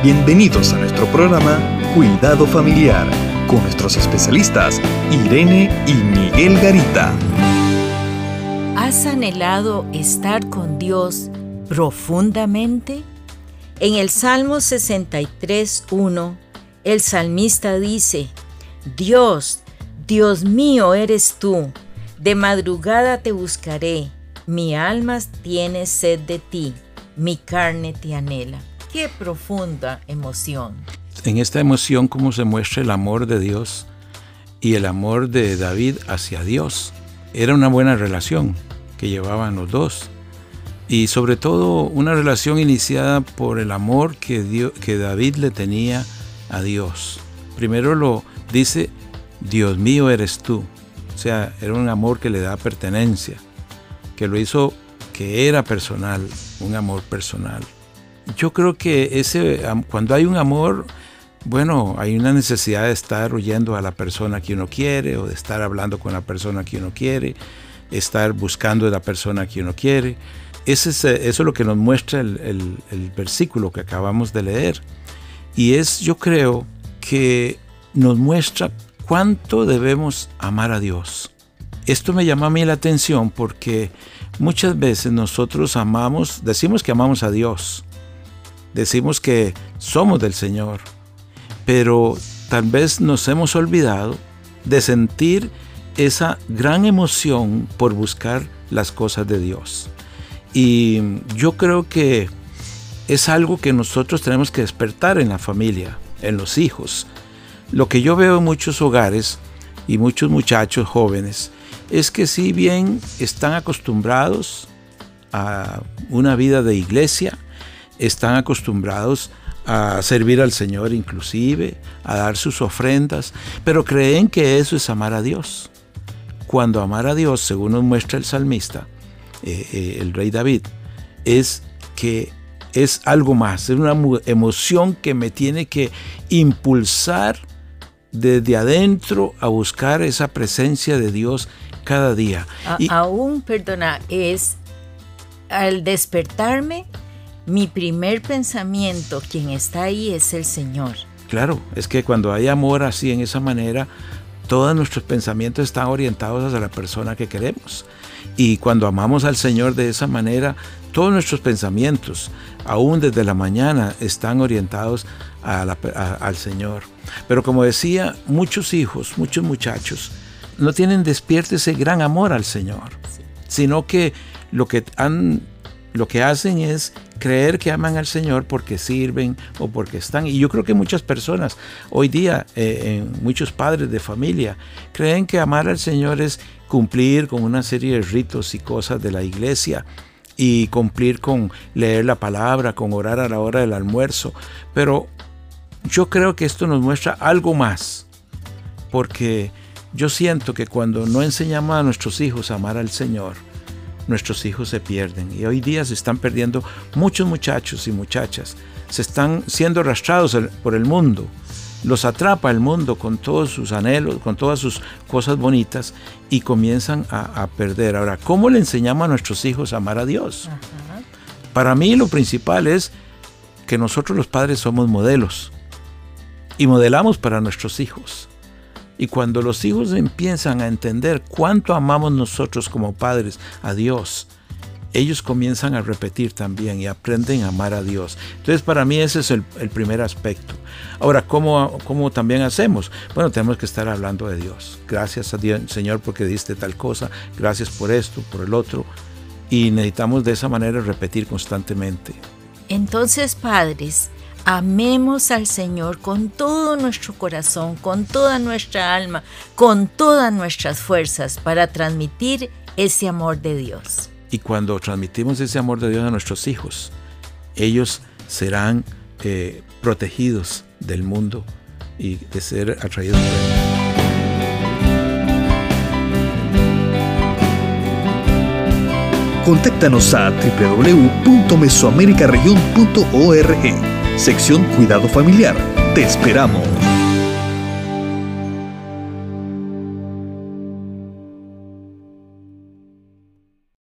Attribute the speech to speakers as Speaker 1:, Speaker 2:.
Speaker 1: Bienvenidos a nuestro programa Cuidado Familiar con nuestros especialistas Irene y Miguel Garita.
Speaker 2: ¿Has anhelado estar con Dios profundamente? En el Salmo 63.1, el salmista dice, Dios, Dios mío eres tú, de madrugada te buscaré, mi alma tiene sed de ti, mi carne te anhela. Qué profunda emoción.
Speaker 3: En esta emoción como se muestra el amor de Dios y el amor de David hacia Dios. Era una buena relación que llevaban los dos. Y sobre todo una relación iniciada por el amor que, que David le tenía a Dios. Primero lo dice, Dios mío eres tú. O sea, era un amor que le da pertenencia, que lo hizo que era personal, un amor personal yo creo que ese, cuando hay un amor, bueno, hay una necesidad de estar oyendo a la persona que uno quiere o de estar hablando con la persona que uno quiere, estar buscando a la persona que uno quiere. Ese es, eso es lo que nos muestra el, el versículo que acabamos de leer. Y es, yo creo, que nos muestra cuánto debemos amar a Dios. Esto me llama a mí la atención porque muchas veces nosotros amamos, decimos que amamos a Dios, decimos que somos del Señor, pero tal vez nos hemos olvidado de sentir esa gran emoción por buscar las cosas de Dios. Y yo creo que es algo que nosotros tenemos que despertar en la familia, en los hijos. Lo que yo veo en muchos hogares y muchos muchachos jóvenes es que si bien están acostumbrados a una vida de iglesia, están acostumbrados a servir al Señor inclusive, a dar sus ofrendas, pero creen que eso es amar a Dios. Cuando amar a Dios, según nos muestra el salmista, eh, eh, el rey David, es que es algo más, es una emoción que me tiene que impulsar desde adentro a buscar esa presencia de Dios cada día.
Speaker 2: y, aún, perdona, es al despertarme mi primer pensamiento, quien está ahí es el Señor.
Speaker 3: Claro, es que cuando hay amor así en esa manera, todos nuestros pensamientos están orientados hacia la persona que queremos. Y cuando amamos al Señor de esa manera, todos nuestros pensamientos, aún desde la mañana, están orientados al Señor. Pero como decía, muchos hijos, muchos muchachos, no tienen despierto ese gran amor al Señor, sino que lo que han lo que hacen es creer que aman al Señor porque sirven o porque están. Y yo creo que muchas personas hoy día, eh, muchos padres de familia, creen que amar al Señor es cumplir con una serie de ritos y cosas de la iglesia y cumplir con leer la palabra, con orar a la hora del almuerzo. Pero yo creo que esto nos muestra algo más, porque yo siento que cuando no enseñamos a nuestros hijos a amar al Señor, nuestros hijos se pierden. Y hoy día se están perdiendo muchos muchachos y muchachas. Se están siendo arrastrados por el mundo. Los atrapa el mundo con todos sus anhelos, con todas sus cosas bonitas y comienzan a, perder. Ahora, ¿cómo le enseñamos a nuestros hijos a amar a Dios? Para mí lo principal es que nosotros los padres somos modelos y modelamos para nuestros hijos. Y cuando los hijos empiezan a entender cuánto amamos nosotros como padres a Dios, ellos comienzan a repetir también y aprenden a amar a Dios. Entonces para mí ese es el, primer aspecto. Ahora, ¿cómo, ¿cómo, también hacemos? Bueno, tenemos que estar hablando de Dios. Gracias a Dios, Señor, porque diste tal cosa. Gracias por esto, por el otro. Y necesitamos de esa manera repetir constantemente.
Speaker 2: Entonces, padres, amemos al Señor con todo nuestro corazón, con toda nuestra alma, con todas nuestras fuerzas para transmitir ese amor de Dios.
Speaker 3: Y cuando transmitimos ese amor de Dios a nuestros hijos, ellos serán eh, protegidos del mundo y de ser atraídos por él.
Speaker 1: Contáctanos a www.mesoamericaregion.org sección Cuidado Familiar. Te esperamos.